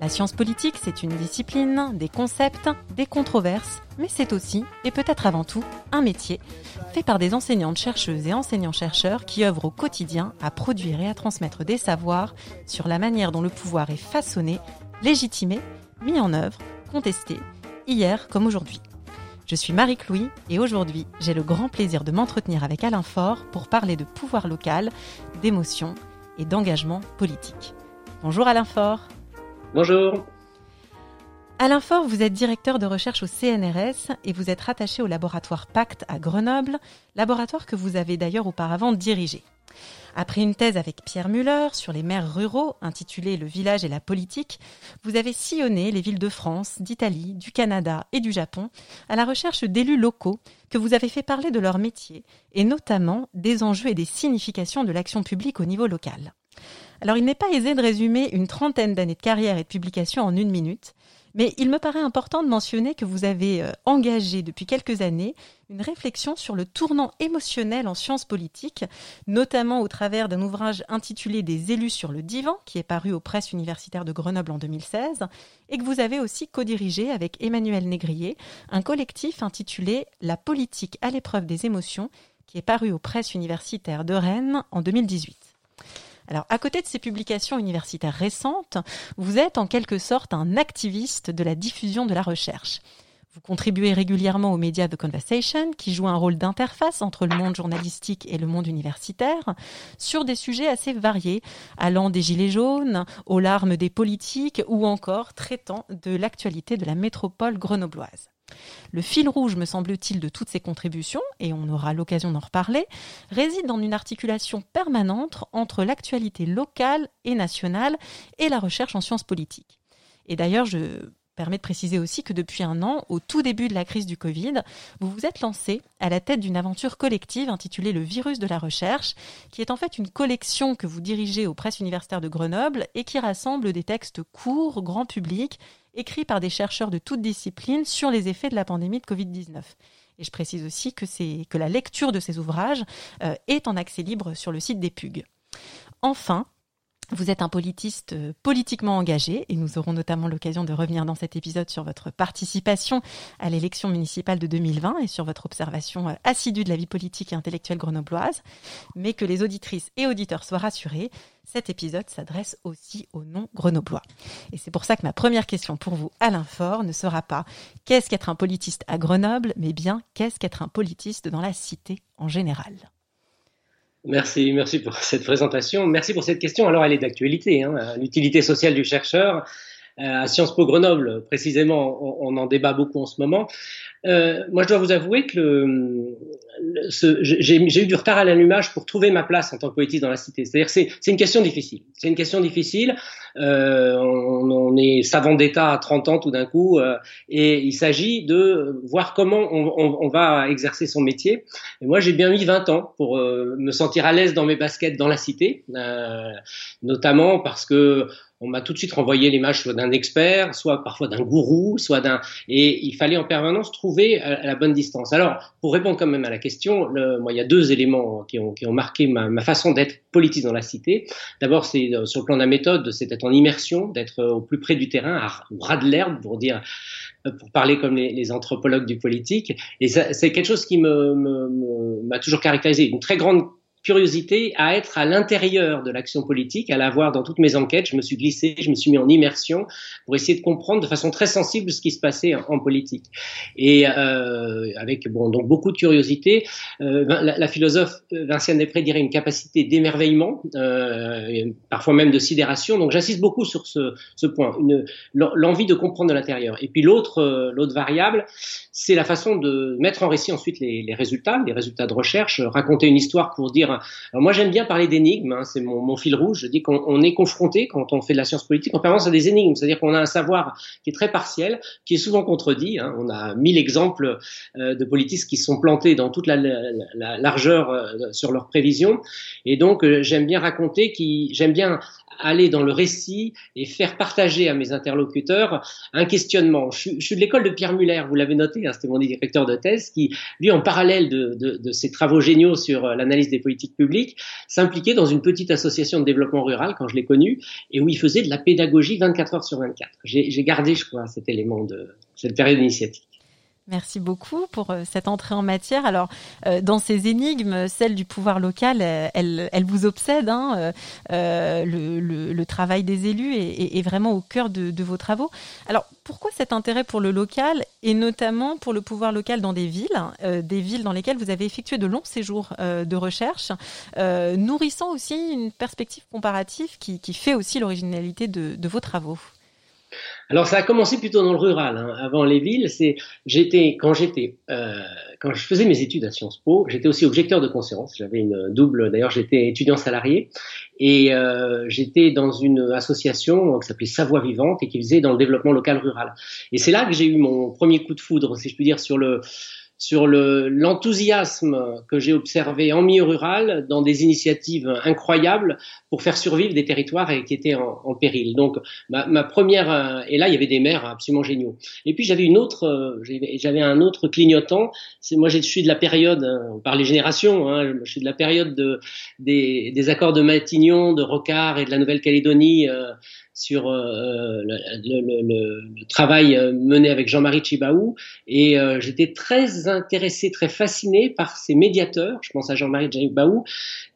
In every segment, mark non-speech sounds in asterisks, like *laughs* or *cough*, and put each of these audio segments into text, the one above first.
La science politique, c'est une discipline, des concepts, des controverses, mais c'est aussi, et peut-être avant tout, un métier fait par des enseignantes chercheuses et enseignants-chercheurs qui œuvrent au quotidien à produire et à transmettre des savoirs sur la manière dont le pouvoir est façonné, légitimé, mis en œuvre, contesté, hier comme aujourd'hui. Je suis Marie-Clouy et aujourd'hui, j'ai le grand plaisir de m'entretenir avec Alain Faure pour parler de pouvoir local, d'émotion et d'engagement politique. Bonjour Alain Faure. Bonjour. Alain Faure, vous êtes directeur de recherche au CNRS et vous êtes rattaché au laboratoire Pacte à Grenoble, laboratoire que vous avez d'ailleurs auparavant dirigé. Après une thèse avec Pierre Muller sur les maires ruraux intitulée Le village et la politique, vous avez sillonné les villes de France, d'Italie, du Canada et du Japon à la recherche d'élus locaux que vous avez fait parler de leur métier et notamment des enjeux et des significations de l'action publique au niveau local. Alors il n'est pas aisé de résumer une trentaine d'années de carrière et de publication en une minute, mais il me paraît important de mentionner que vous avez euh, engagé depuis quelques années une réflexion sur le tournant émotionnel en sciences politiques, notamment au travers d'un ouvrage intitulé Des élus sur le divan, qui est paru aux presses universitaires de Grenoble en 2016, et que vous avez aussi co-dirigé avec Emmanuel Négrier, un collectif intitulé La politique à l'épreuve des émotions, qui est paru aux presses universitaires de Rennes en 2018. Alors, à côté de ces publications universitaires récentes, vous êtes en quelque sorte un activiste de la diffusion de la recherche. Vous contribuez régulièrement aux médias The Conversation, qui joue un rôle d'interface entre le monde journalistique et le monde universitaire, sur des sujets assez variés, allant des gilets jaunes aux larmes des politiques ou encore traitant de l'actualité de la métropole grenobloise. Le fil rouge, me semble-t-il, de toutes ces contributions, et on aura l'occasion d'en reparler, réside dans une articulation permanente entre l'actualité locale et nationale et la recherche en sciences politiques. Et d'ailleurs, je permets de préciser aussi que depuis un an, au tout début de la crise du Covid, vous vous êtes lancé à la tête d'une aventure collective intitulée Le virus de la recherche, qui est en fait une collection que vous dirigez aux presses universitaires de Grenoble et qui rassemble des textes courts, grand public, écrits par des chercheurs de toutes disciplines sur les effets de la pandémie de Covid-19. Et je précise aussi que, que la lecture de ces ouvrages euh, est en accès libre sur le site des PUG. Enfin, vous êtes un politiste euh, politiquement engagé et nous aurons notamment l'occasion de revenir dans cet épisode sur votre participation à l'élection municipale de 2020 et sur votre observation euh, assidue de la vie politique et intellectuelle grenobloise. Mais que les auditrices et auditeurs soient rassurés, cet épisode s'adresse aussi aux non-grenoblois. Et c'est pour ça que ma première question pour vous, Alain Faure, ne sera pas qu'est-ce qu'être un politiste à Grenoble, mais bien qu'est-ce qu'être un politiste dans la cité en général? Merci, merci pour *laughs* cette présentation. Merci pour cette question. Alors, elle est d'actualité. Hein. L'utilité sociale du chercheur. Euh, à Sciences Po Grenoble, précisément, on, en débat beaucoup en ce moment. Euh, moi, je dois vous avouer que j'ai eu du retard à l'allumage pour trouver ma place en tant que poétiste dans la cité. C'est-à-dire, c'est une question difficile. C'est une question difficile. Euh, on, on, est savant d'État à 30 ans tout d'un coup, euh, et il s'agit de voir comment on, on, on, va exercer son métier. Et moi, j'ai bien mis 20 ans pour euh, me sentir à l'aise dans mes baskets dans la cité, euh, notamment parce que on m'a tout de suite renvoyé l'image soit d'un expert, soit parfois d'un gourou, soit d'un et il fallait en permanence trouver à, la bonne distance. Alors, pour répondre quand même à la question, moi, il y a deux éléments qui ont, qui ont marqué ma, façon d'être politiste dans la cité. D'abord, c'est euh, sur le plan de la méthode, c'est d'être en immersion, d'être euh, au plus près du terrain, à, ras de l'herbe, pour dire euh, pour parler comme les, les anthropologues du politique. Et c'est quelque chose qui me m'a toujours caractérisé, une très grande curiosité à être à l'intérieur de l'action politique, à la voir dans toutes mes enquêtes. Je me suis glissé, je me suis mis en immersion pour essayer de comprendre de façon très sensible ce qui se passait en, politique. Et euh, avec bon donc beaucoup de curiosité, euh, la, philosophe Vinciane Després dirait une capacité d'émerveillement, euh, parfois même de sidération. Donc j'insiste beaucoup sur ce, ce point, l'envie de comprendre de l'intérieur. Et puis l'autre euh, l'autre variable, c'est la façon de mettre en récit ensuite les, les résultats, les résultats de recherche, raconter une histoire pour dire Alors moi j'aime bien parler d'énigmes, hein, c'est mon, fil rouge. Je dis qu'on est confronté quand on fait de la science politique en permanence à des énigmes, c'est-à-dire qu'on a un savoir qui est très partiel, qui est souvent contredit. Hein. On a mille exemples euh, de politistes qui sont plantés dans toute la, la, la largeur euh, sur leurs prévisions, et donc euh, j'aime bien raconter, j'aime bien aller dans le récit et faire partager à mes interlocuteurs un questionnement. Je, suis de l'école de Pierre Muller, vous l'avez noté, hein, c'était mon directeur de thèse, qui, lui, en parallèle de, ses travaux géniaux sur l'analyse des politiques publiques, s'impliquait dans une petite association de développement rural quand je l'ai connu, et où il faisait de la pédagogie 24 heures sur 24. J'ai gardé, je crois, cet élément de cette période initiatique. Merci beaucoup pour euh, cette entrée en matière. Alors, euh, dans ces énigmes, celle du pouvoir local, euh, elle, vous obsède. Hein, le, travail des élus est, vraiment au cœur de, vos travaux. Alors, pourquoi cet intérêt pour le local et notamment pour le pouvoir local dans des villes, des villes dans lesquelles vous avez effectué de longs séjours de recherche, nourrissant aussi une perspective comparative qui, fait aussi l'originalité de vos travaux? Alors ça a commencé plutôt dans le rural, hein. avant les villes. C'est j'étais quand j'étais euh, quand je faisais mes études à Sciences Po, j'étais aussi objecteur de conscience. J'avais une double. D'ailleurs, j'étais étudiant salarié et euh, j'étais dans une association qui s'appelait Savoie Vivante et qui faisait dans le développement local rural. Et c'est là que j'ai eu mon premier coup de foudre, si je puis dire, sur le sur l'enthousiasme que j'ai observé en milieu rural dans des initiatives incroyables pour faire survivre des territoires qui étaient en, en péril. Donc ma, ma, première euh, et là il y avait des maires absolument géniaux. Et puis j'avais une autre euh, j'avais un autre clignotant. Moi je suis de la période on parle des générations. Hein, je suis de la période de, des, des accords de Matignon, de Rocard et de la Nouvelle-Calédonie. Euh, sur euh, le, le, le, travail euh, mené avec Jean-Marie Chibaou et euh, j'étais très intéressé, très fasciné par ces médiateurs, je pense à Jean-Marie Chibaou,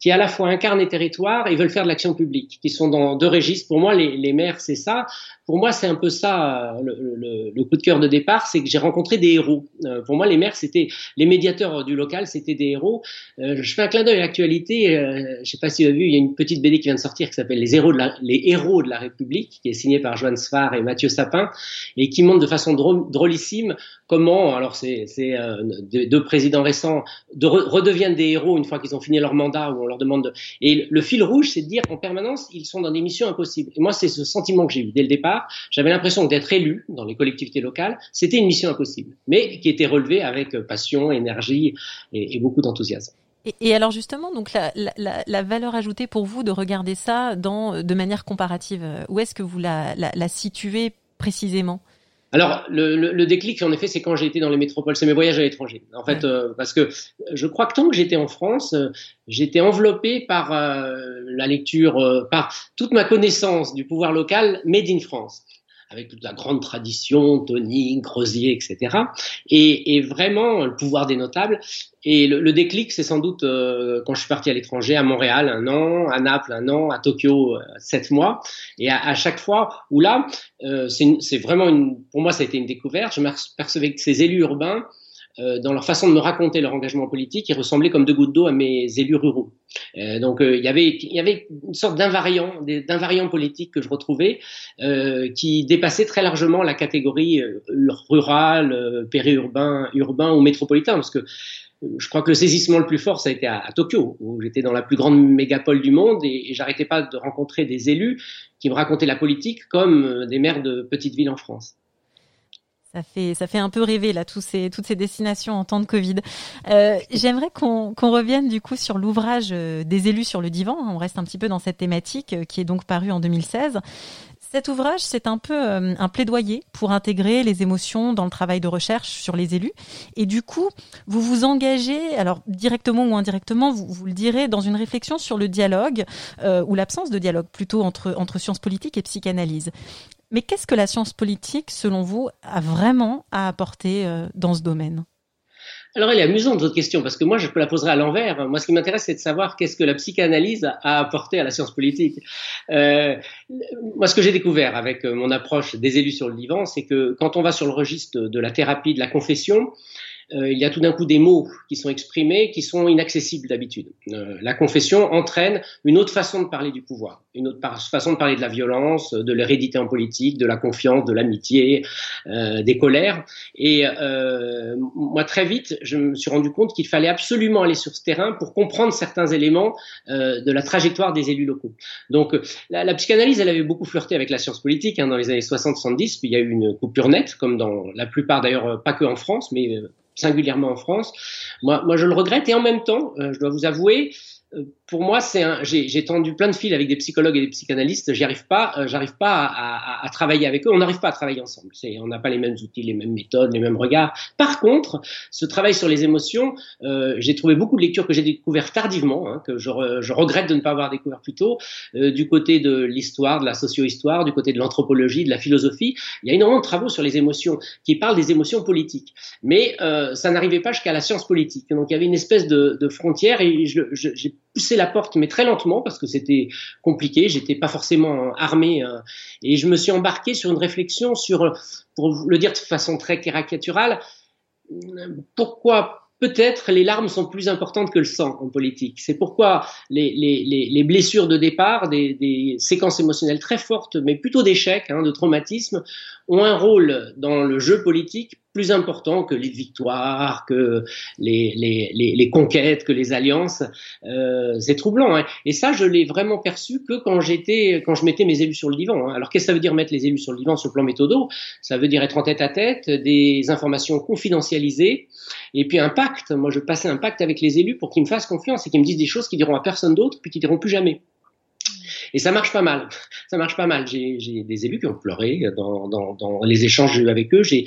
qui à la fois incarnent les territoires et veulent faire de l'action publique, qui sont dans deux registres. Pour moi, les, maires, c'est ça. Pour moi, c'est un peu ça le, coup de cœur de départ, c'est que j'ai rencontré des héros. pour moi, les maires, c'était les médiateurs du local, c'était des héros. je fais un clin d'œil à l'actualité. je sais pas si vous avez vu, il y a une petite BD qui vient de sortir qui s'appelle les héros de la, République qui est signé par Joanne Sfar et Mathieu Sapin, et qui montre de façon drôlissime comment, alors c'est euh, deux présidents récents, de redeviennent des héros une fois qu'ils ont fini leur mandat, où on leur demande de... Et le fil rouge, c'est de dire qu'en permanence, ils sont dans des missions impossibles. Et moi, c'est ce sentiment que j'ai eu dès le départ. J'avais l'impression d'être élu dans les collectivités locales, c'était une mission impossible, mais qui était relevée avec passion, énergie et beaucoup d'enthousiasme. Et, alors justement, donc la, valeur ajoutée pour vous de regarder ça dans, de manière comparative, euh, où est-ce que vous la situez précisément? Alors, le, le, le, déclic, en effet, c'est quand j'ai été dans les métropoles, c'est mes voyages à l'étranger. En fait, euh, parce que je crois que tant que j'étais en France, euh, j'étais enveloppé par la lecture, par toute ma connaissance du pouvoir local made in France avec toute la grande tradition, Tony, Grosier, etc. Et, et, vraiment le pouvoir des notables. Et le, le déclic, c'est sans doute euh, quand je suis parti à l'étranger, à Montréal un an, à Naples un an, à Tokyo euh, sept mois. Et à, à, chaque fois où là, euh, c'est vraiment une, pour moi, ça a été une découverte. Je m'apercevais que ces élus urbains euh, dans leur façon de me raconter leur engagement politique, ils ressemblaient comme deux gouttes d'eau à mes élus ruraux. Euh, donc euh, il y avait il y avait une sorte d'invariant d'invariant politique que je retrouvais qui dépassait très largement la catégorie rurale, périurbain, urbain ou métropolitain parce que je crois que le saisissement le plus fort, ça a été à, Tokyo, où j'étais dans la plus grande mégapole du monde et, et j'arrêtais pas de rencontrer des élus qui me racontaient la politique comme des maires de petites villes en France. Ça fait, ça fait un peu rêver là, tous ces, toutes ces destinations en temps de Covid. Euh, J'aimerais qu'on revienne du coup sur l'ouvrage euh, des élus sur le divan. On reste un petit peu dans cette thématique euh, qui est donc paru en 2016. Cet ouvrage, c'est un peu euh, un plaidoyer pour intégrer les émotions dans le travail de recherche sur les élus. Et du coup, vous vous engagez, alors directement ou indirectement, vous, vous le direz, dans une réflexion sur le dialogue, euh, ou l'absence de dialogue plutôt, entre, entre sciences politiques et psychanalyse. Mais qu'est-ce que la science politique, selon vous, a vraiment à apporter euh, dans ce domaine? Alors, elle est amusante, votre question, parce que moi, je la poserai à l'envers. Moi, ce qui m'intéresse, c'est de savoir qu'est-ce que la psychanalyse a apporté à la science politique. Euh, moi, ce que j'ai découvert avec euh, mon approche des élus sur le divan, c'est que quand on va sur le registre de la thérapie, de la confession, euh, il y a tout d'un coup des mots qui sont exprimés qui sont inaccessibles d'habitude. Euh, la confession entraîne une autre façon de parler du pouvoir, une autre façon de parler de la violence, de l'hérédité en politique, de la confiance, de l'amitié, euh, des colères. Et moi, très vite, je me suis rendu compte qu'il fallait absolument aller sur ce terrain pour comprendre certains éléments de la trajectoire des élus locaux. Donc, la, psychanalyse, elle avait beaucoup flirté avec la science politique hein, dans les années 60-70, puis il y a eu une coupure nette, comme dans la plupart d'ailleurs, pas que en France, mais singulièrement en France. Moi, moi, je le regrette et en même temps, euh, je dois vous avouer, pour moi, c'est j'ai tendu plein de fils avec des psychologues et des psychanalystes. J'y arrive pas, euh, j'arrive pas à, à, à, travailler avec eux. On n'arrive pas à travailler ensemble. on n'a pas les mêmes outils, les mêmes méthodes, les mêmes regards. Par contre, ce travail sur les émotions, euh, j'ai trouvé beaucoup de lectures que j'ai découvertes tardivement, hein, que je, je, regrette de ne pas avoir découvert plus tôt, euh, du côté de l'histoire, de la socio-histoire, du côté de l'anthropologie, de la philosophie. Il y a énormément de travaux sur les émotions qui parlent des émotions politiques, mais euh, ça n'arrivait pas jusqu'à la science politique. Donc il y avait une espèce de, de frontière et j'ai poussé la porte, mais très lentement parce que c'était compliqué. J'étais pas forcément armé euh, et je me suis embarqué sur une réflexion sur, pour le dire de façon très caricaturale, pourquoi peut-être les larmes sont plus importantes que le sang en politique. C'est pourquoi les, les, les, blessures de départ, des, des, séquences émotionnelles très fortes, mais plutôt d'échecs, hein, de traumatismes, ont un rôle dans le jeu politique plus important que les victoires, que les, les, les, les conquêtes, que les alliances. Euh, c'est troublant. Hein. Et ça, je l'ai vraiment perçu que quand j'étais, quand je mettais mes élus sur le divan. Hein. Alors, qu'est-ce que ça veut dire mettre les élus sur le divan sur le plan méthodo? Ça veut dire être en tête à tête, des informations confidentialisées, et puis un pacte. Moi, je passais un pacte avec les élus pour qu'ils me fassent confiance et qu'ils me disent des choses qu'ils diront à personne d'autre, puis qu'ils diront plus jamais. Et ça marche pas mal. *laughs* Ça marche pas mal. J'ai des élus qui ont pleuré dans, dans, dans les échanges avec eux. J'ai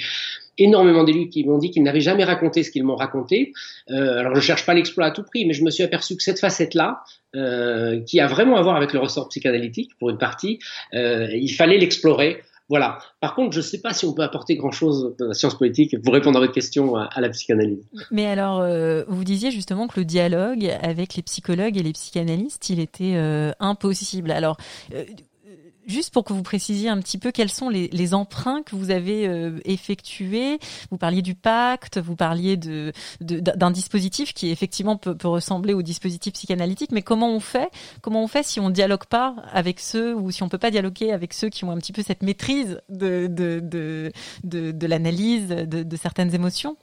énormément d'élus qui m'ont dit qu'ils n'avaient jamais raconté ce qu'ils m'ont raconté. Euh, alors je cherche pas l'exploit à tout prix, mais je me suis aperçu que cette facette-là, euh, qui a vraiment à voir avec le ressort psychanalytique pour une partie, euh, il fallait l'explorer. Voilà. Par contre, je ne sais pas si on peut apporter grand-chose dans la science politique pour répondre à votre question à, la psychanalyse. Mais alors, euh, vous disiez justement que le dialogue avec les psychologues et les psychanalystes, il était euh, impossible. Alors, euh, juste pour que vous précisiez un petit peu quels sont les, emprunts que vous avez euh, effectués. Vous parliez du pacte, vous parliez de, d'un dispositif qui effectivement peut, ressembler au dispositif psychanalytique, mais comment on fait Comment on fait si on dialogue pas avec ceux ou si on peut pas dialoguer avec ceux qui ont un petit peu cette maîtrise de de de, de, l'analyse de, certaines émotions?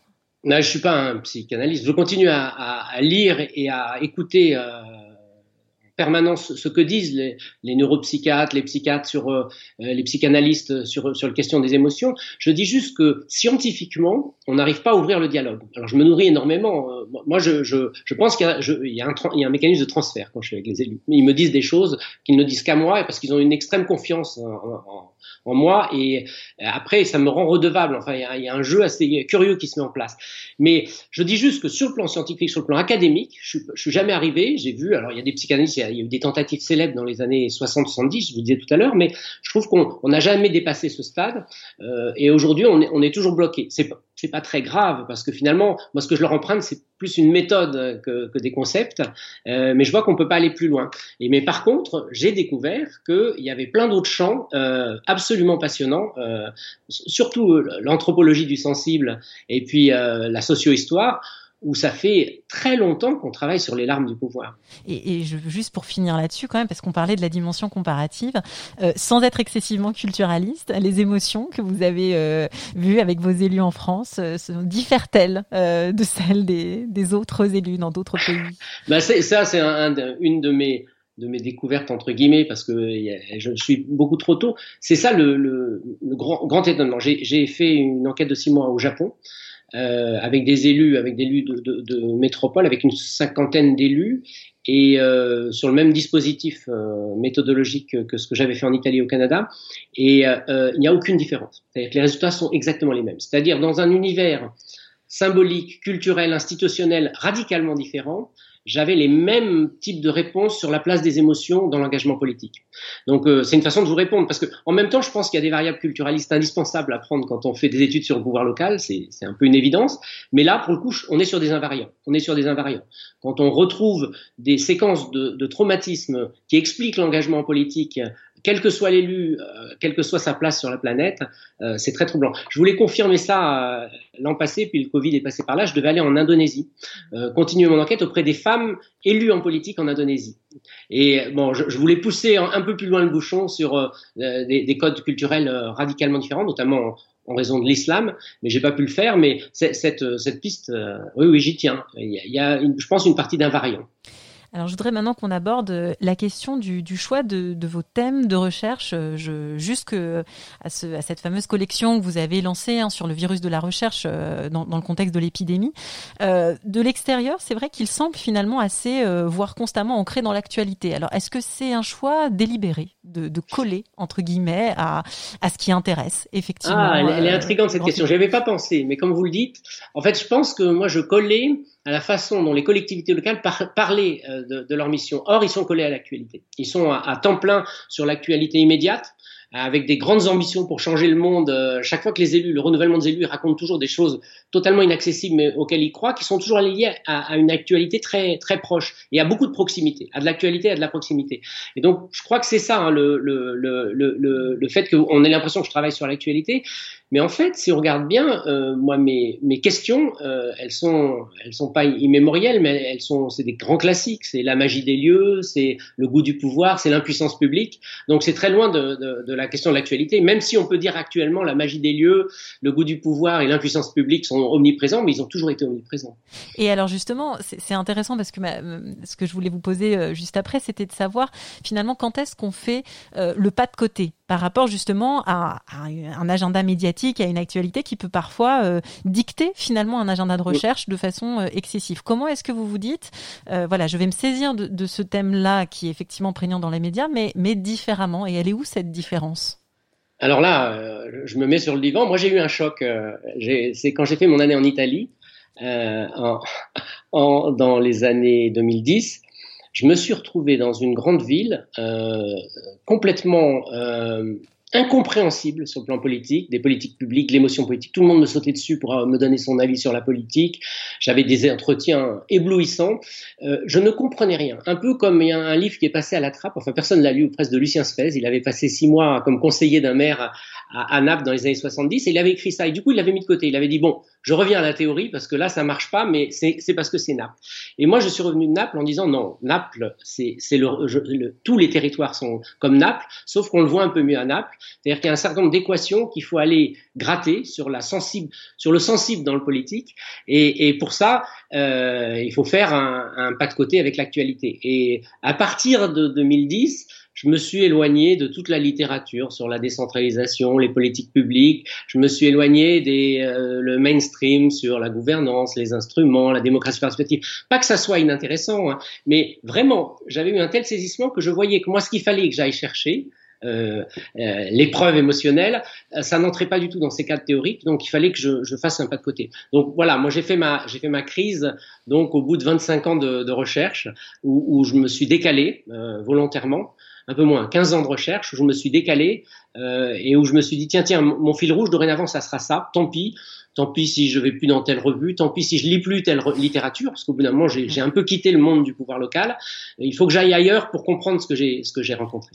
Non, je suis pas un psychanalyste. Je continue à lire et à écouter euh, permanence ce que disent les, les neuropsychiatres, les psychiatres sur euh, les psychanalystes sur sur la question des émotions. Je dis juste que scientifiquement, on n'arrive pas à ouvrir le dialogue. Alors je me nourris énormément. Euh, moi, je, je, je pense qu'il y, y, a un, il y a un mécanisme de transfert quand je suis avec les élus. Ils me disent des choses qu'ils ne disent qu'à moi parce qu'ils ont une extrême confiance en, moi et après ça me rend redevable. Enfin, il y, a, y, a, un jeu assez curieux qui se met en place. Mais je dis juste que sur le plan scientifique, sur le plan académique, je, je suis jamais arrivé. J'ai vu, alors il y a des psychanalystes, il y a eu des tentatives célèbres dans les années 60-70, je vous disais tout à l'heure, mais je trouve qu'on n'a jamais dépassé ce stade euh, et aujourd'hui on est, toujours bloqué. C'est c'est pas très grave parce que finalement, moi, ce que je leur emprunte, c'est plus une méthode que, que des concepts, euh, mais je vois qu'on peut pas aller plus loin. Mais par contre, j'ai découvert qu'il y avait plein d'autres champs euh, absolument passionnants, euh, surtout l'anthropologie du sensible et puis euh, la socio-histoire où ça fait très longtemps qu'on travaille sur les larmes du pouvoir. Et, et je, juste pour finir là-dessus quand même, parce qu'on parlait de la dimension comparative, euh, sans être excessivement culturaliste, les émotions que vous avez euh, vues avec vos élus en France euh, diffèrent-elles euh, de celles des, des, autres élus dans d'autres pays? Bah Ça, c'est un, un, une de mes de mes découvertes entre guillemets parce que je suis beaucoup trop tôt. C'est ça le, le, le, grand, grand étonnement. J'ai fait une enquête de six mois au Japon euh, avec des élus, avec des élus de, de, de métropole, avec une cinquantaine d'élus, et euh, sur le même dispositif euh, méthodologique que ce que j'avais fait en Italie et au Canada, et euh, il n'y a aucune différence. C'est-à-dire que les résultats sont exactement les mêmes. C'est-à-dire dans un univers symbolique, culturel, institutionnel radicalement différent, j'avais les mêmes types de réponses sur la place des émotions dans l'engagement politique. Donc euh, c'est une façon de vous répondre parce que en même temps, je pense qu'il y a des variables culturalistes indispensables à prendre quand on fait des études sur le pouvoir local, c'est un peu une évidence. Mais là, pour le coup, on est sur des invariants. On est sur des invariants. Quand on retrouve des séquences de, de traumatismes qui expliquent l'engagement politique quel que soit l'élu, euh, quelle que soit sa place sur la planète, euh, c'est très troublant. Je voulais confirmer ça l'an passé, puis le Covid est passé par là. Je devais aller en Indonésie, continuer mon enquête auprès des femmes élues en politique en Indonésie. Et bon, je, voulais pousser un, peu plus loin le bouchon sur des, des, codes culturels radicalement différents, notamment en raison de l'islam, mais j'ai pas pu le faire. Mais cette, cette piste, oui, oui, j'y tiens. Il y a, il y a une, je pense, une partie d'invariant. Alors, je voudrais maintenant qu'on aborde euh, la question du, choix de, vos thèmes de recherche, euh, je, jusque à, ce, à, cette fameuse collection que vous avez lancée hein, sur le virus de la recherche euh, dans, le contexte de l'épidémie. de l'extérieur, c'est vrai qu'il semble finalement assez, voire constamment ancré dans l'actualité. Alors, est-ce que c'est un choix délibéré? De, coller, entre guillemets, à, à, ce qui intéresse, effectivement Ah, elle, est intrigante cette question. Je avais pas pensé, mais comme vous le dites, en fait, je pense que moi, je collais à la façon dont les collectivités locales parlaient euh, de, leur mission. Or, ils sont collés à l'actualité. Ils sont à temps plein sur l'actualité immédiate avec des grandes ambitions pour changer le monde. Euh, chaque fois que les élus, le renouvellement des élus, racontent toujours des choses totalement inaccessibles, mais auxquelles ils croient, qui sont toujours liées à, à, une actualité très très proche et à beaucoup de proximité, à de l'actualité, à de la proximité. Et donc, je crois que c'est ça hein, le, le, le, le, le fait qu'on ait l'impression que je travaille sur l'actualité. Mais en fait, si on regarde bien, euh, moi, mes, mes questions, euh, elles sont, elles sont pas immémorielles, mais elles sont, c'est des grands classiques. C'est la magie des lieux, c'est le goût du pouvoir, c'est l'impuissance publique. Donc, c'est très loin de, de, la question de l'actualité, même si on peut dire actuellement la magie des lieux, le goût du pouvoir et l'impuissance publique sont omniprésents, mais ils ont toujours été omniprésents. Et alors justement, c'est intéressant parce que ce que je voulais vous poser euh, juste après, c'était de savoir finalement quand est-ce qu'on fait le pas de côté par rapport justement à, un agenda médiatique, à une actualité qui peut parfois euh, dicter finalement un agenda de recherche de façon excessive. Comment est-ce que vous vous dites, voilà, je vais me saisir de, de ce thème-là qui est effectivement prégnant dans les médias, mais, mais différemment, et elle est où cette différence? Alors là, euh, je me mets sur le divan. Moi, j'ai eu un choc. Euh, c'est quand j'ai fait mon année en Italie, euh, *laughs* dans les années 2010. Je me suis retrouvé dans une grande ville complètement incompréhensible sur le plan politique, des politiques publiques, l'émotion politique. Tout le monde me sautait dessus pour euh, me donner son avis sur la politique. J'avais des entretiens éblouissants. Euh, je ne comprenais rien. Un peu comme il y a un livre qui est passé à la trappe. Enfin, personne l'a lu, presque de Lucien Spez. Il avait passé six mois comme conseiller d'un maire à, à, Naples dans les années 70 et il avait écrit ça. Et du coup, il l'avait mis de côté. Il avait dit bon, je reviens à la théorie parce que là, ça marche pas, mais c'est parce que c'est Naples. Et moi, je suis revenu de Naples en disant non, Naples, c'est le, tous les territoires sont comme Naples, sauf qu'on le voit un peu mieux à Naples. C'est-à-dire qu'il y a un certain nombre d'équations qu'il faut aller gratter sur la sensible, sur le sensible dans le politique. Et, et pour ça, euh, il faut faire un, un pas de côté avec l'actualité. Et à partir de 2010, je me suis éloigné de toute la littérature sur la décentralisation, les politiques publiques. Je me suis éloigné des euh, le mainstream sur la gouvernance, les instruments, la démocratie participative. Pas que ça soit inintéressant, hein, mais vraiment, j'avais eu un tel saisissement que je voyais que moi, ce qu'il fallait que j'aille chercher, euh, euh, l'épreuve émotionnelle, euh, ça n'entrait pas du tout dans ces cadres théoriques, donc il fallait que je, je fasse un pas de côté. Donc voilà, moi j'ai fait ma j'ai fait ma crise donc au bout de 25 ans de, de recherche où, où, je me suis décalé euh, volontairement un peu moins, 15 ans de recherche où je me suis décalé euh, et où je me suis dit tiens tiens mon fil rouge dorénavant ça sera ça, tant pis, tant pis si je vais plus dans telle revue, tant pis si je lis plus telle littérature parce qu'au bout d'un moment j'ai un peu quitté le monde du pouvoir local. il faut que j'aille ailleurs pour comprendre ce que j'ai rencontré.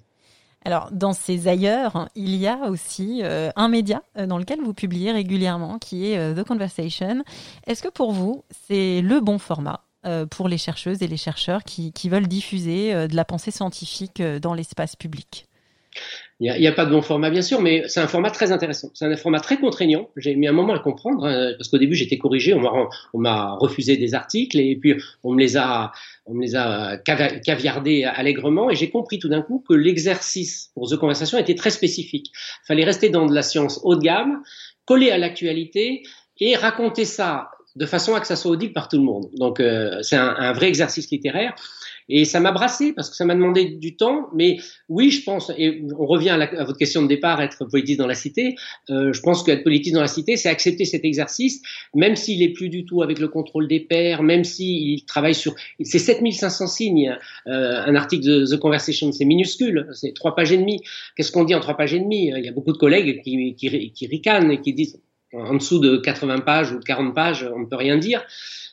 Alors, dans ces ailleurs, il y a aussi euh, un média euh, dans lequel vous publiez régulièrement, qui est The Conversation. Est-ce que pour vous, c'est le bon format? Pour les chercheuses et les chercheurs qui, veulent diffuser euh, de la pensée scientifique euh, dans l'espace public il n'y a, pas de bon format, bien sûr, mais c'est un format très intéressant. C'est un format très contraignant. J'ai mis un moment à comprendre, hein, parce qu'au début, j'étais corrigé, on m'a refusé des articles, et puis on me les a, on me les a caviardés allègrement, et j'ai compris tout d'un coup que l'exercice pour The Conversation était très spécifique. Il fallait rester dans de la science haut de gamme, coller à l'actualité, et raconter ça de façon à que ça soit audible par tout le monde. Donc euh, c'est un, un, vrai exercice littéraire. Et ça m'a brassé parce que ça m'a demandé du temps. Mais oui, je pense, et on revient à, votre question de départ, être politiste dans la cité. Euh, je pense qu'être politiste dans la cité, c'est accepter cet exercice, même s'il est plus du tout avec le contrôle des pairs, même s'il travaille sur... C'est 7500 signes. Euh, un article de The Conversation, c'est minuscule, c'est trois pages et demie. Qu'est-ce qu'on dit en trois pages et demie? Il y a beaucoup de collègues qui, qui, qui ricanent et qui disent En dessous de 80 pages ou de 40 pages, on ne peut rien dire.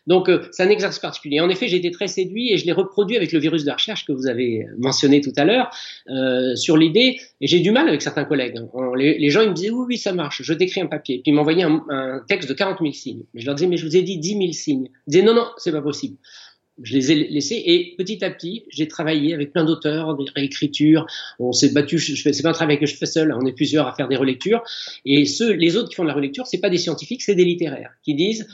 Donc, euh, c'est un exercice particulier. En effet, j'ai été très séduit et je l'ai reproduit avec le virus de recherche que vous avez mentionné tout à l'heure euh, sur l'idée. Et j'ai du mal avec certains collègues. Les, gens, ils me disaient oui, oui, ça marche. Je t'écris un papier. Puis ils m'envoyaient un, un, texte de 40 000 signes. Mais je leur disais, mais je vous ai dit 10 000 signes. Ils disaient non, non, c'est pas possible je les ai laissés et petit à petit, j'ai travaillé avec plein d'auteurs, des réécritures. On s'est battu. C'est pas un travail que je fais seul. On est plusieurs à faire des relectures. Et ceux, les autres qui font de la relecture, c'est pas des scientifiques, c'est des littéraires qui disent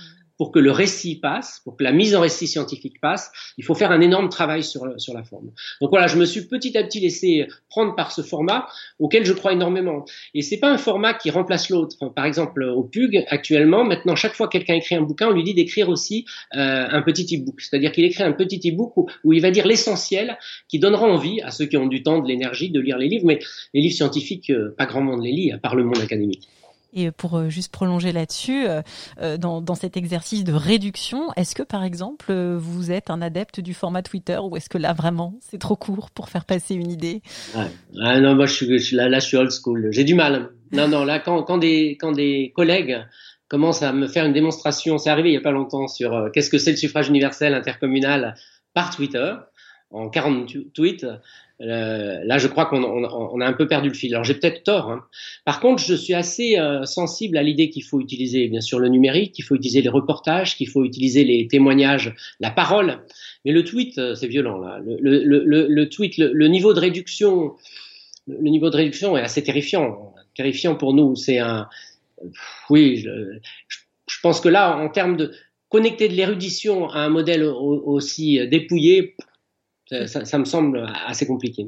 pour que le récit passe, pour que la mise en récit scientifique passe, il faut faire un énorme travail sur, sur la forme. Donc voilà, je me suis petit à petit laissé prendre par ce format auquel je crois énormément. Et c'est pas un format qui remplace l'autre. par exemple, au PUG, actuellement, maintenant, chaque fois que quelqu'un écrit un bouquin, on lui dit d'écrire aussi euh, un petit e-book. C'est-à-dire qu'il écrit un petit e-book où, où, il va dire l'essentiel qui donnera envie à ceux qui ont du temps, de l'énergie, de lire les livres. Mais les livres scientifiques, euh, pas grand monde les lit, à part le monde académique. Et pour euh, juste prolonger là-dessus, euh, euh, dans, dans, cet exercice de réduction, est-ce que par exemple vous êtes un adepte du format Twitter ou est-ce que là vraiment c'est trop court pour faire passer une idée? Ah, Non, moi je suis, là, je suis old school. J'ai du mal. Non, non, là quand, quand, des, quand des collègues commencent à me faire une démonstration, c'est arrivé il y a pas longtemps sur qu'est-ce que c'est le suffrage universel intercommunal par Twitter en 40 tweets. Euh, là, je crois qu'on on, a un peu perdu le fil. Alors, j'ai peut-être tort. Hein. Par contre, je suis assez euh, sensible à l'idée qu'il faut utiliser, bien sûr, le numérique, qu'il faut utiliser les reportages, qu'il faut utiliser les témoignages, la parole. Mais le tweet, euh, c'est violent. Là. Le, le, le, le tweet, le, niveau de réduction, le niveau de réduction est assez terrifiant. Terrifiant pour nous. C'est un, oui, je, je, pense que là, en termes de connecter de l'érudition à un modèle aussi dépouillé, ça, me semble assez compliqué.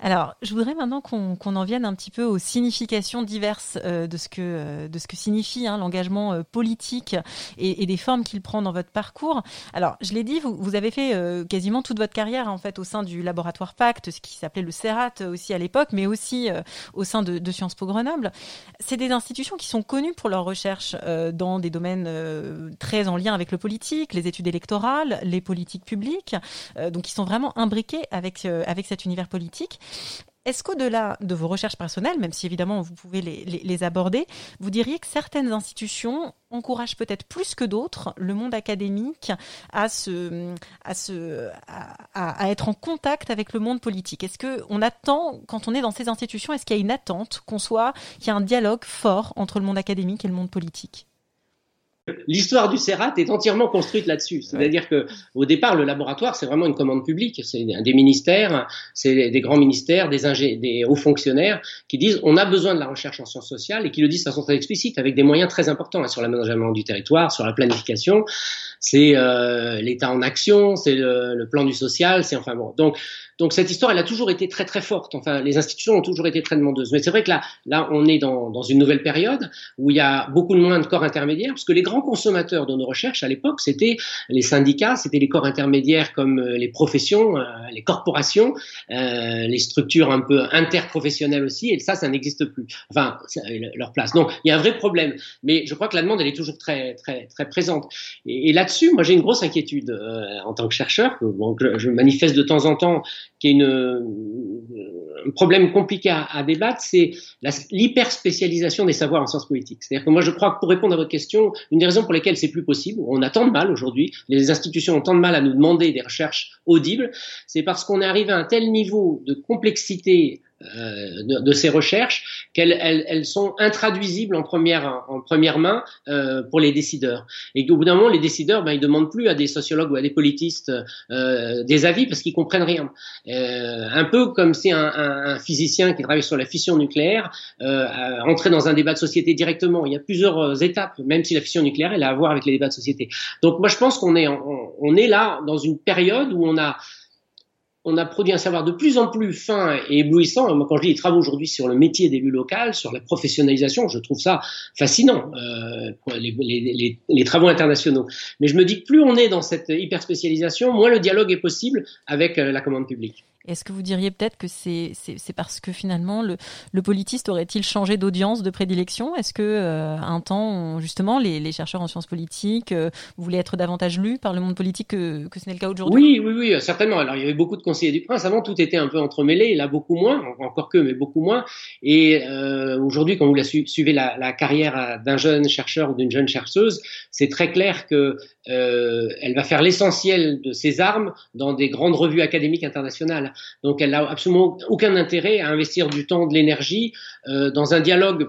Alors, je voudrais maintenant qu'on en vienne un petit peu aux significations diverses euh, de, ce que, euh, de ce que signifie hein, l'engagement euh, politique et, des formes qu'il prend dans votre parcours. Alors, je l'ai dit, vous, vous, avez fait quasiment toute votre carrière en fait au sein du laboratoire Pacte, ce qui s'appelait le CERAT aussi à l'époque, mais aussi au sein de, de, Sciences Po Grenoble. C'est des institutions qui sont connues pour leur recherche dans des domaines très en lien avec le politique, les études électorales, les politiques publiques, donc qui sont vraiment imbriqué avec, euh, avec cet univers politique. Est-ce qu'au-delà de vos recherches personnelles, même si évidemment vous pouvez les, aborder, vous diriez que certaines institutions encouragent peut-être plus que d'autres le monde académique à, se, à, se, à, à, être en contact avec le monde politique? Est-ce qu'on attend, quand on est dans ces institutions, est-ce qu'il y a une attente qu'on soit, qu'il y a un dialogue fort entre le monde académique et le monde politique? L'histoire du CERAT est entièrement construite là-dessus. C'est-à-dire que au départ, le laboratoire, c'est vraiment une commande publique. C'est des ministères, c'est des grands ministères, des, des hauts fonctionnaires qui disent on a besoin de la recherche en sciences sociales et qui le disent de façon très explicite avec des moyens très importants hein, sur l'aménagement du territoire, sur la planification. C'est euh, l'État en action, c'est le, le, plan du social, c'est enfin bon. Donc donc cette histoire, elle a toujours été très très forte. Enfin, les institutions ont toujours été très demandeuses. Mais c'est vrai que là, là, on est dans, dans, une nouvelle période où il y a beaucoup moins de corps intermédiaires, parce que les grands consommateurs de nos recherches à l'époque, c'était les syndicats, c'était les corps intermédiaires comme euh, les professions, euh, les corporations, euh, les structures un peu interprofessionnelles aussi. Et ça, ça n'existe plus. Enfin, leur place. Donc, il y a un vrai problème. Mais je crois que la demande, elle est toujours très très très présente. Et, là-dessus, moi, j'ai une grosse inquiétude en tant que chercheur. Je, je manifeste de temps en temps qui est une, un problème compliqué à, à débattre, c'est l'hyperspécialisation des savoirs en sciences politiques. C'est-à-dire que moi, je crois que pour répondre à votre question, une des raisons pour lesquelles c'est plus possible, on a tant de mal aujourd'hui, les institutions ont tant de mal à nous demander des recherches audibles, c'est parce qu'on est arrivé à un tel niveau de complexité euh, de, de, ces recherches qu'elles elles, elles sont intraduisibles en première en première main euh, pour les décideurs. Et qu'au bout d'un moment les décideurs ben ils demandent plus à des sociologues ou à des politistes euh, des avis parce qu'ils comprennent rien. Euh, un peu comme si un, un, un, physicien qui travaille sur la fission nucléaire euh, entrait dans un débat de société directement. Il y a plusieurs étapes même si la fission nucléaire elle a à voir avec les débats de société. Donc moi je pense qu'on est on, on est là dans une période où on a on a produit un savoir de plus en plus fin et éblouissant. Moi, quand je dis les travaux aujourd'hui sur le métier d'élu local, sur la professionnalisation, je trouve ça fascinant, euh, les, travaux internationaux. Mais je me dis que plus on est dans cette hyper spécialisation, moins le dialogue est possible avec euh, la commande publique. Est-ce que vous diriez peut-être que c'est parce que finalement le, le politiste aurait-il changé d'audience, de prédilection? Est-ce que euh, un temps, justement, les, les, chercheurs en sciences politiques euh, voulaient être davantage lus par le monde politique que, que ce n'est le cas aujourd'hui? Oui, oui, oui, certainement. Alors il y avait beaucoup de conseiller du prince. Avant, tout était un peu entremêlé. Là, beaucoup moins, encore que, mais beaucoup moins. Et euh, aujourd'hui, quand vous suivez la, carrière d'un jeune chercheur ou d'une jeune chercheuse, c'est très clair que euh, elle va faire l'essentiel de ses armes dans des grandes revues académiques internationales. Donc, elle n'a absolument aucun intérêt à investir du temps, de l'énergie euh, dans un dialogue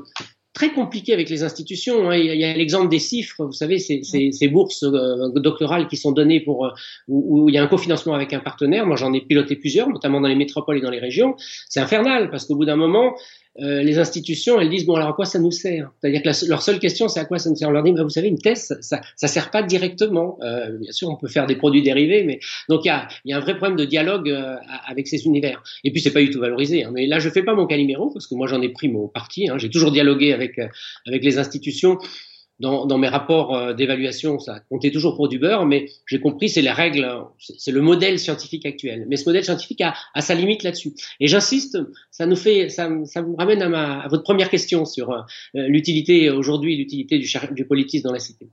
très compliqué avec les institutions. Hein. Il y a, l'exemple des CIFRE, vous savez, ces, ces, ces bourses euh, doctorales qui sont données pour euh, où, où, il y a un cofinancement avec un partenaire. Moi, j'en ai piloté plusieurs, notamment dans les métropoles et dans les régions. C'est infernal parce qu'au bout d'un moment, euh, les institutions, elles disent bon alors à quoi ça nous sert? C'est-à-dire que leur seule question c'est à quoi ça nous sert? On leur dit vous savez une thèse ça, ça, sert pas directement. Euh, bien sûr on peut faire des produits dérivés, mais donc il y a, y a, un vrai problème de dialogue euh, avec ces univers. Et puis c'est pas du tout valorisé. Hein. Mais là je fais pas mon calimero parce que moi j'en ai pris mon parti. Hein. J'ai toujours dialogué avec avec les institutions dans, dans mes rapports euh, d'évaluation, ça comptait toujours pour du beurre, mais j'ai compris, c'est les règles, c'est le modèle scientifique actuel. Mais ce modèle scientifique a, a sa limite là-dessus. Et j'insiste, ça nous fait, ça, ça vous ramène à, ma, à votre première question sur euh, l'utilité aujourd'hui, l'utilité du, du politisme dans la cité.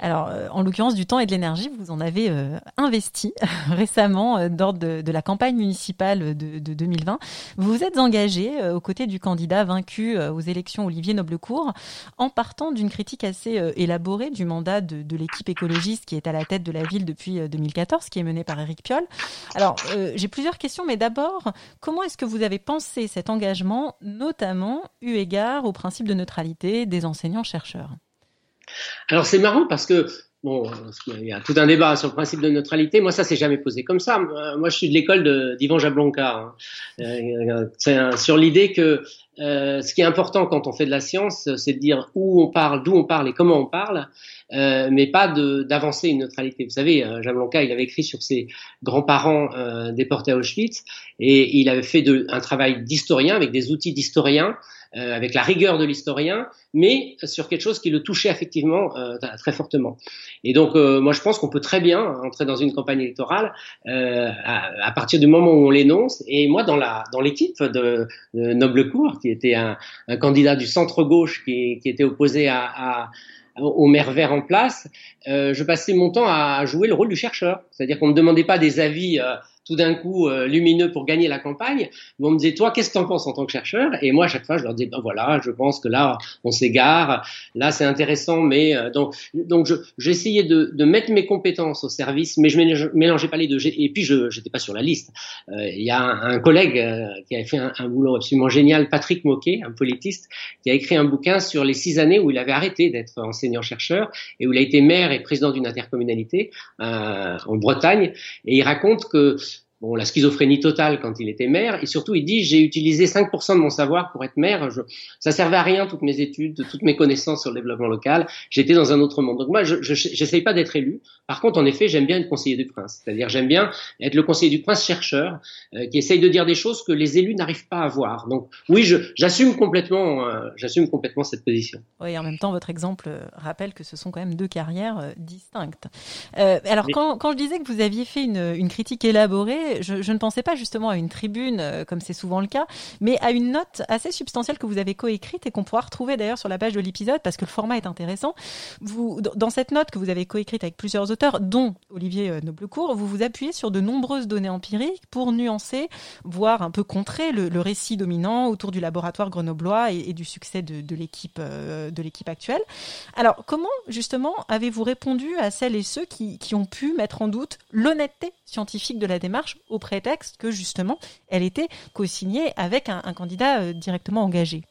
Alors, euh, en l'occurrence, du temps et de l'énergie, vous en avez euh, investi *laughs* récemment euh, lors de, la campagne municipale de, 2020. Vous vous êtes engagé aux côtés du candidat vaincu aux élections Olivier Noblecourt en partant d'une critique assez élaborée du mandat de, l'équipe écologiste qui est à la tête de la ville depuis 2014, qui est menée par Éric Piolle. Alors, j'ai plusieurs questions, mais d'abord, comment est-ce que vous avez pensé cet engagement, notamment eu égard au principe de neutralité des enseignants-chercheurs? Alors c'est marrant parce que bon, il y a tout un débat sur le principe de neutralité. Moi, ça s'est jamais posé comme ça. Moi, je suis de l'école d'Ivan Jablonka, hein. euh, sur l'idée que euh, ce qui est important quand on fait de la science, c'est de dire où on parle, d'où on parle et comment on parle, euh, mais pas d'avancer une neutralité. Vous savez, euh, Jablonka, il avait écrit sur ses grands-parents euh, déportés à Auschwitz et il avait fait un travail d'historien avec des outils d'historien euh, avec la rigueur de l'historien, mais sur quelque chose qui le touchait effectivement euh, très fortement. Et donc, euh, moi, je pense qu'on peut très bien entrer dans une campagne électorale à, à, partir du moment où on l'énonce. Et moi, dans la dans l'équipe de, de Noblecourt, qui était un, un candidat du centre gauche qui, qui était opposé à, à au maire vert en place, euh, je passais mon temps à jouer le rôle du chercheur. C'est-à-dire qu'on ne me demandait pas des avis euh, tout d'un coup euh, lumineux pour gagner la campagne. on me disait, toi, qu'est-ce que tu en penses en tant que chercheur? Et moi, à chaque fois, je leur disais, ben voilà, je pense que là, on s'égare, là, c'est intéressant, mais euh, donc, donc j'essayais de, de mettre mes compétences au service, mais je mélangeais pas les deux. Et puis, je n'étais pas sur la liste. Euh, il y a un, collègue qui avait fait un, un, boulot absolument génial, Patrick Moquet, un politiste, qui a écrit un bouquin sur les six années où il avait arrêté d'être enseignant-chercheur et où il a été maire et président d'une intercommunalité en Bretagne. Et il raconte que bon, la schizophrénie totale quand il était maire, et surtout il dit j'ai utilisé 5% de mon savoir pour être maire, je, ça servait à rien toutes mes études, toutes mes connaissances sur le développement local, j'étais dans un autre monde. Donc moi, je n'essaye pas d'être élu. Par contre, en effet, j'aime bien être conseiller du prince, c'est-à-dire j'aime bien être le conseiller du prince chercheur euh, qui essaye de dire des choses que les élus n'arrivent pas à voir. Donc oui, j'assume complètement, euh, j'assume complètement cette position. Oui, en même temps, votre exemple euh, rappelle que ce sont quand même deux carrières distinctes. alors quand, quand, je disais que vous aviez fait une, une critique élaborée, je, ne pensais pas justement à une tribune, euh, comme c'est souvent le cas, mais à une note assez substantielle que vous avez coécrite et qu'on pourra retrouver d'ailleurs sur la page de l'épisode parce que le format est intéressant. Dans cette note que vous avez coécrite avec plusieurs auteurs, dont Olivier euh, Noblecourt, vous vous appuyez sur de nombreuses données empiriques pour nuancer, voire un peu contrer le, récit dominant autour du laboratoire grenoblois et, du succès de, l'équipe euh, de l'équipe actuelle. Alors, comment justement avez-vous répondu à celles et ceux qui ont pu mettre en doute l'honnêteté scientifique de la démarche au prétexte que justement elle était co-signée avec un, candidat euh, directement engagé.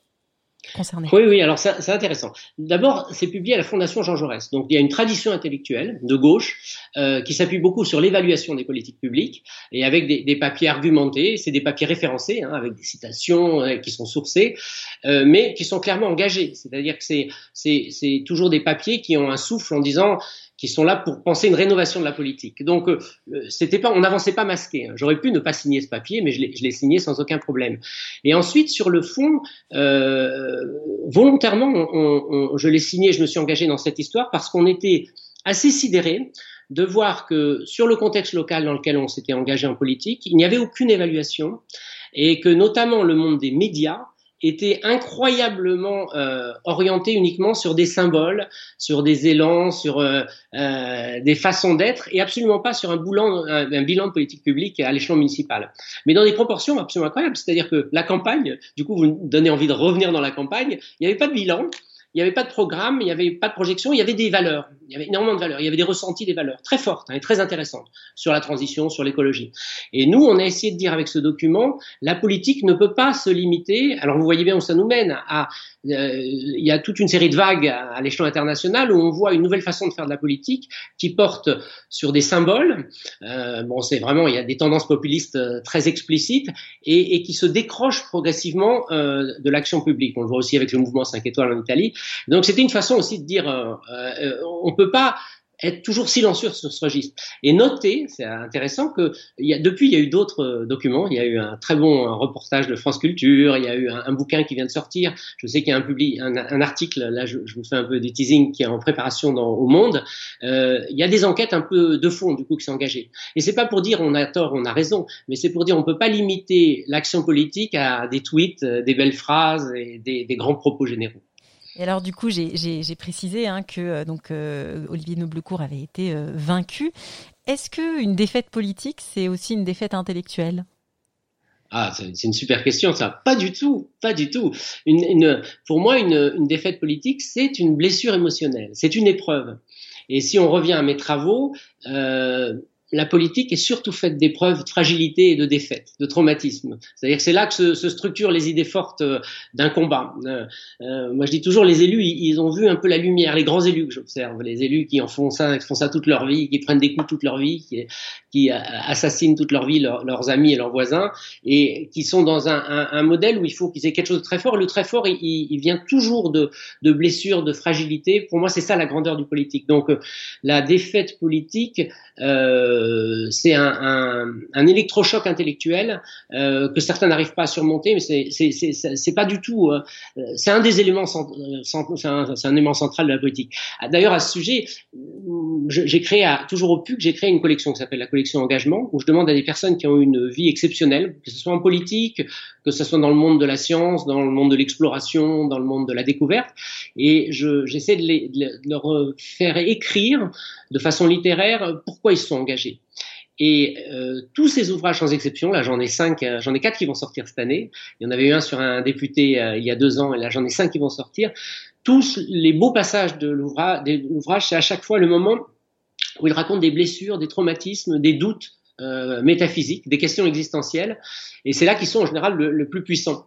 Concerné. Oui, oui, alors c'est intéressant. D'abord, c'est publié à la Fondation Jean Jaurès. Donc, il y a une tradition intellectuelle de gauche euh, qui s'appuie beaucoup sur l'évaluation des politiques publiques et avec des, papiers argumentés. C'est des papiers référencés, hein, avec des citations euh, qui sont sourcées, mais qui sont clairement engagés. C'est-à-dire que c'est toujours des papiers qui ont un souffle en disant qui sont là pour penser une rénovation de la politique. Donc, euh, c'était pas, on n'avançait pas masqué. Hein. J'aurais pu ne pas signer ce papier, mais je l'ai signé sans aucun problème. Et ensuite, sur le fond, euh, volontairement, on, on, je l'ai signé, je me suis engagé dans cette histoire parce qu'on était assez sidéré de voir que sur le contexte local dans lequel on s'était engagé en politique, il n'y avait aucune évaluation et que notamment le monde des médias était incroyablement euh, orienté uniquement sur des symboles, sur des élans, sur euh, euh, des façons d'être, et absolument pas sur un, bilan, un, bilan de politique publique à l'échelon municipal. Mais dans des proportions absolument incroyables. C'est-à-dire que la campagne, du coup, vous donnez envie de revenir dans la campagne, il n'y avait pas de bilan, il n'y avait pas de programme, il n'y avait pas de projection, il y avait des valeurs. Il y avait énormément de valeurs. Il y avait des ressentis, des valeurs très fortes hein, et très intéressantes sur la transition, sur l'écologie. Et nous, on a essayé de dire avec ce document, la politique ne peut pas se limiter. Alors vous voyez bien où ça nous mène. À, euh, il y a toute une série de vagues à, l'échelon international où on voit une nouvelle façon de faire de la politique qui porte sur des symboles. Euh, bon, c'est vraiment il y a des tendances populistes euh, très explicites et, et qui se décrochent progressivement euh, de l'action publique. On le voit aussi avec le mouvement 5 étoiles en Italie. Donc c'était une façon aussi de dire euh, euh, on peut pas être toujours silencieux sur ce registre. Et noter, c'est intéressant que y a, depuis il y a eu d'autres euh, documents. Il y a eu un très bon reportage de France Culture. Il y a eu un, bouquin qui vient de sortir. Je sais qu'il y a un, public, un, article. Là, je, vous fais un peu des teasing qui est en préparation dans, au Monde. Euh, il y a des enquêtes un peu de fond du coup qui sont engagées. Et c'est pas pour dire on a tort, on a raison, mais c'est pour dire on peut pas limiter l'action politique à des tweets, euh, des belles phrases et des, des grands propos généraux. Et alors du coup, j'ai précisé hein, que euh, donc euh, Olivier Noblecourt avait été euh, vaincu. Est-ce que une défaite politique, c'est aussi une défaite intellectuelle? Ah, c'est une super question, ça. Pas du tout, pas du tout. Pour moi, une, défaite politique, c'est une blessure émotionnelle, c'est une épreuve. Et si on revient à mes travaux, la politique est surtout faite d'épreuves de fragilité et de défaite, de traumatisme. C'est-à-dire que c'est là que se, structurent les idées fortes euh, d'un combat. Euh, euh, moi, je dis toujours, les élus, ils, ont vu un peu la lumière, les grands élus que j'observe, les élus qui en font ça, qui font ça toute leur vie, qui prennent des coups toute leur vie, qui, assassinent toute leur vie leurs amis et leurs voisins, et qui sont dans un, modèle où il faut qu'ils aient quelque chose de très fort. Le très fort, il, vient toujours de, blessures, de fragilité. Pour moi, c'est ça la grandeur du politique. Donc, la défaite politique, euh, c'est un, un, un, électrochoc intellectuel euh, que certains n'arrivent pas à surmonter, mais c'est pas du tout. Euh, c'est un des éléments, c'est un, un, élément central de la politique. D'ailleurs, à ce sujet, j'ai créé à, toujours au PUC, j'ai créé une collection qui s'appelle la collection engagement, où je demande à des personnes qui ont une vie exceptionnelle, que ce soit en politique, que ce soit dans le monde de la science, dans le monde de l'exploration, dans le monde de la découverte, et j'essaie de, de, leur faire écrire de façon littéraire pourquoi ils sont engagés. Et euh, tous ces ouvrages, sans exception, là j'en ai cinq, euh, j'en ai quatre qui vont sortir cette année. Il y en avait eu un sur un député euh, il y a deux ans, et là j'en ai cinq qui vont sortir. Tous les beaux passages de l'ouvrage, c'est à chaque fois le moment où il raconte des blessures, des traumatismes, des doutes métaphysiques, des questions existentielles. Et c'est là qu'ils sont en général le, plus puissants.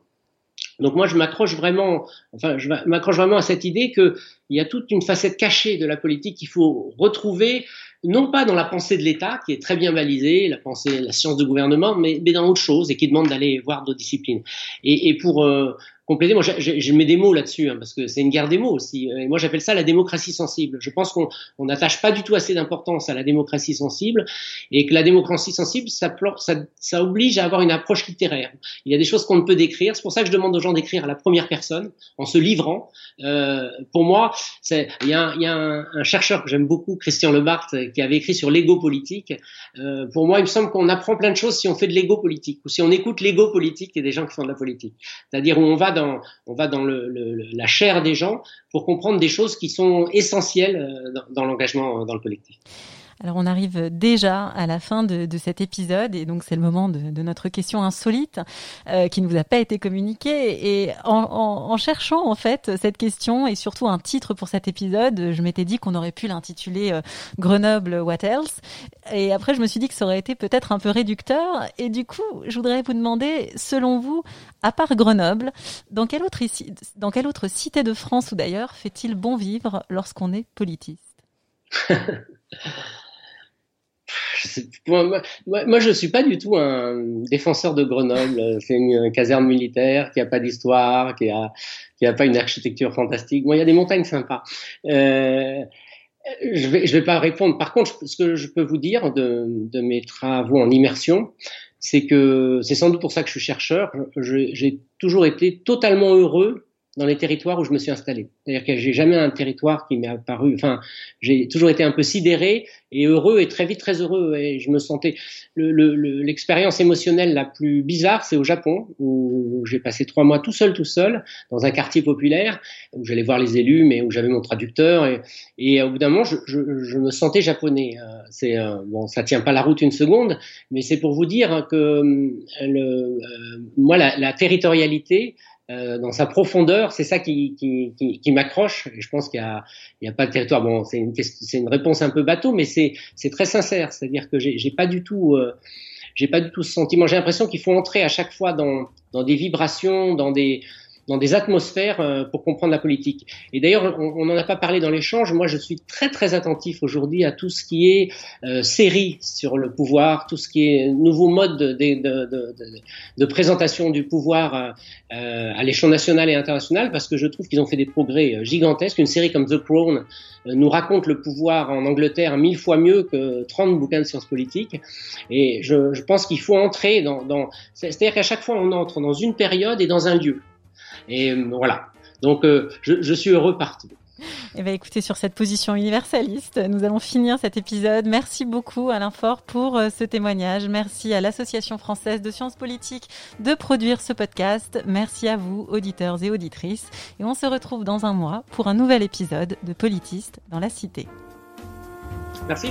Donc moi je m'accroche vraiment, enfin je m'accroche vraiment à cette idée qu'il y a toute une facette cachée de la politique qu'il faut retrouver, non pas dans la pensée de l'État qui est très bien balisée, la pensée, la science du gouvernement, mais, mais dans autre chose et qui demande d'aller voir d'autres disciplines. Et, et pour euh, compléter. Moi, je, mets des mots là-dessus hein, parce que c'est une guerre des mots aussi. Moi, j'appelle ça la démocratie sensible. Je pense qu'on n'attache pas du tout assez d'importance à la démocratie sensible et que la démocratie sensible, ça, ça, ça, oblige à avoir une approche littéraire. Il y a des choses qu'on ne peut décrire. C'est pour ça que je demande aux gens d'écrire à la première personne, en se livrant. Euh, pour moi, il y a, y a un, un, chercheur que j'aime beaucoup, Christian Lebart, qui avait écrit sur l'ego politique. Euh, pour moi, il me semble qu'on apprend plein de choses si on fait de l'ego politique ou si on écoute l'ego politique et des gens qui font de la politique. C'est-à-dire où on va dans, on va dans la chair des gens pour comprendre des choses qui sont essentielles euh, dans, dans l'engagement euh, dans le collectif. Alors on arrive déjà à la fin de, cet épisode et donc c'est le moment de, notre question insolite euh, qui ne vous a pas été communiquée. Et en, cherchant en fait cette question et surtout un titre pour cet épisode, je m'étais dit qu'on aurait pu l'intituler euh, Grenoble What Else? Et après je me suis dit que ça aurait été peut-être un peu réducteur. Et du coup je voudrais vous demander selon vous à part Grenoble dans quelle autre, dans quelle autre cité de France ou d'ailleurs fait-il bon vivre lorsqu'on est politiste? *laughs* *laughs* moi, moi, je suis pas du tout un défenseur de Grenoble. C'est une caserne militaire qui a pas d'histoire, qui a, qui a pas une architecture fantastique. Moi, il y a des montagnes sympas. Euh, je vais, je vais pas répondre. Par contre, ce que je peux vous dire de mes travaux en immersion, c'est que c'est sans doute pour ça que je suis chercheur. J'ai toujours été totalement heureux dans les territoires où je me suis installé. C'est-à-dire que j'ai jamais un territoire qui m'est apparu. Enfin, j'ai toujours été un peu sidéré et heureux et très vite très heureux. Et je me sentais l'expérience le, émotionnelle la plus bizarre, c'est au Japon où j'ai passé trois mois tout seul, tout seul, dans un quartier populaire où j'allais voir les élus, mais où j'avais mon traducteur. Et, et, au bout d'un moment, je, je, je, me sentais japonais. Euh, c'est euh, bon, ça tient pas la route une seconde, mais c'est pour vous dire que euh, le, moi, la, la territorialité euh, dans sa profondeur, c'est ça qui, qui, qui, qui m'accroche. Je pense qu'il n'y a, a pas de territoire. Bon, c'est une, c'est une réponse un peu bateau, mais c'est, c'est très sincère. C'est-à-dire que j'ai, j'ai pas du tout, euh, j'ai pas du tout ce sentiment. J'ai l'impression qu'il faut entrer à chaque fois dans, dans des vibrations, dans des, dans des atmosphères euh, pour comprendre la politique. Et d'ailleurs, on n'en a pas parlé dans l'échange. Moi, je suis très très attentif aujourd'hui à tout ce qui est euh, série sur le pouvoir, tout ce qui est nouveau mode de, de, de, de présentation du pouvoir euh, euh, à l'échelon national et international, parce que je trouve qu'ils ont fait des progrès euh, gigantesques. Une série comme The Crown nous raconte le pouvoir en Angleterre mille fois mieux que 30 bouquins de sciences politiques. Et je, je pense qu'il faut entrer dans... dans C'est-à-dire qu'à chaque fois, on entre dans une période et dans un lieu. Et euh, voilà. Donc, euh, je, je, suis heureux partout. Eh bien, écoutez, sur cette position universaliste, nous allons finir cet épisode. Merci beaucoup, Alain Faure, pour euh, ce témoignage. Merci à l'Association française de sciences politiques de produire ce podcast. Merci à vous, auditeurs et auditrices. Et on se retrouve dans un mois pour un nouvel épisode de Politiste dans la Cité. Merci.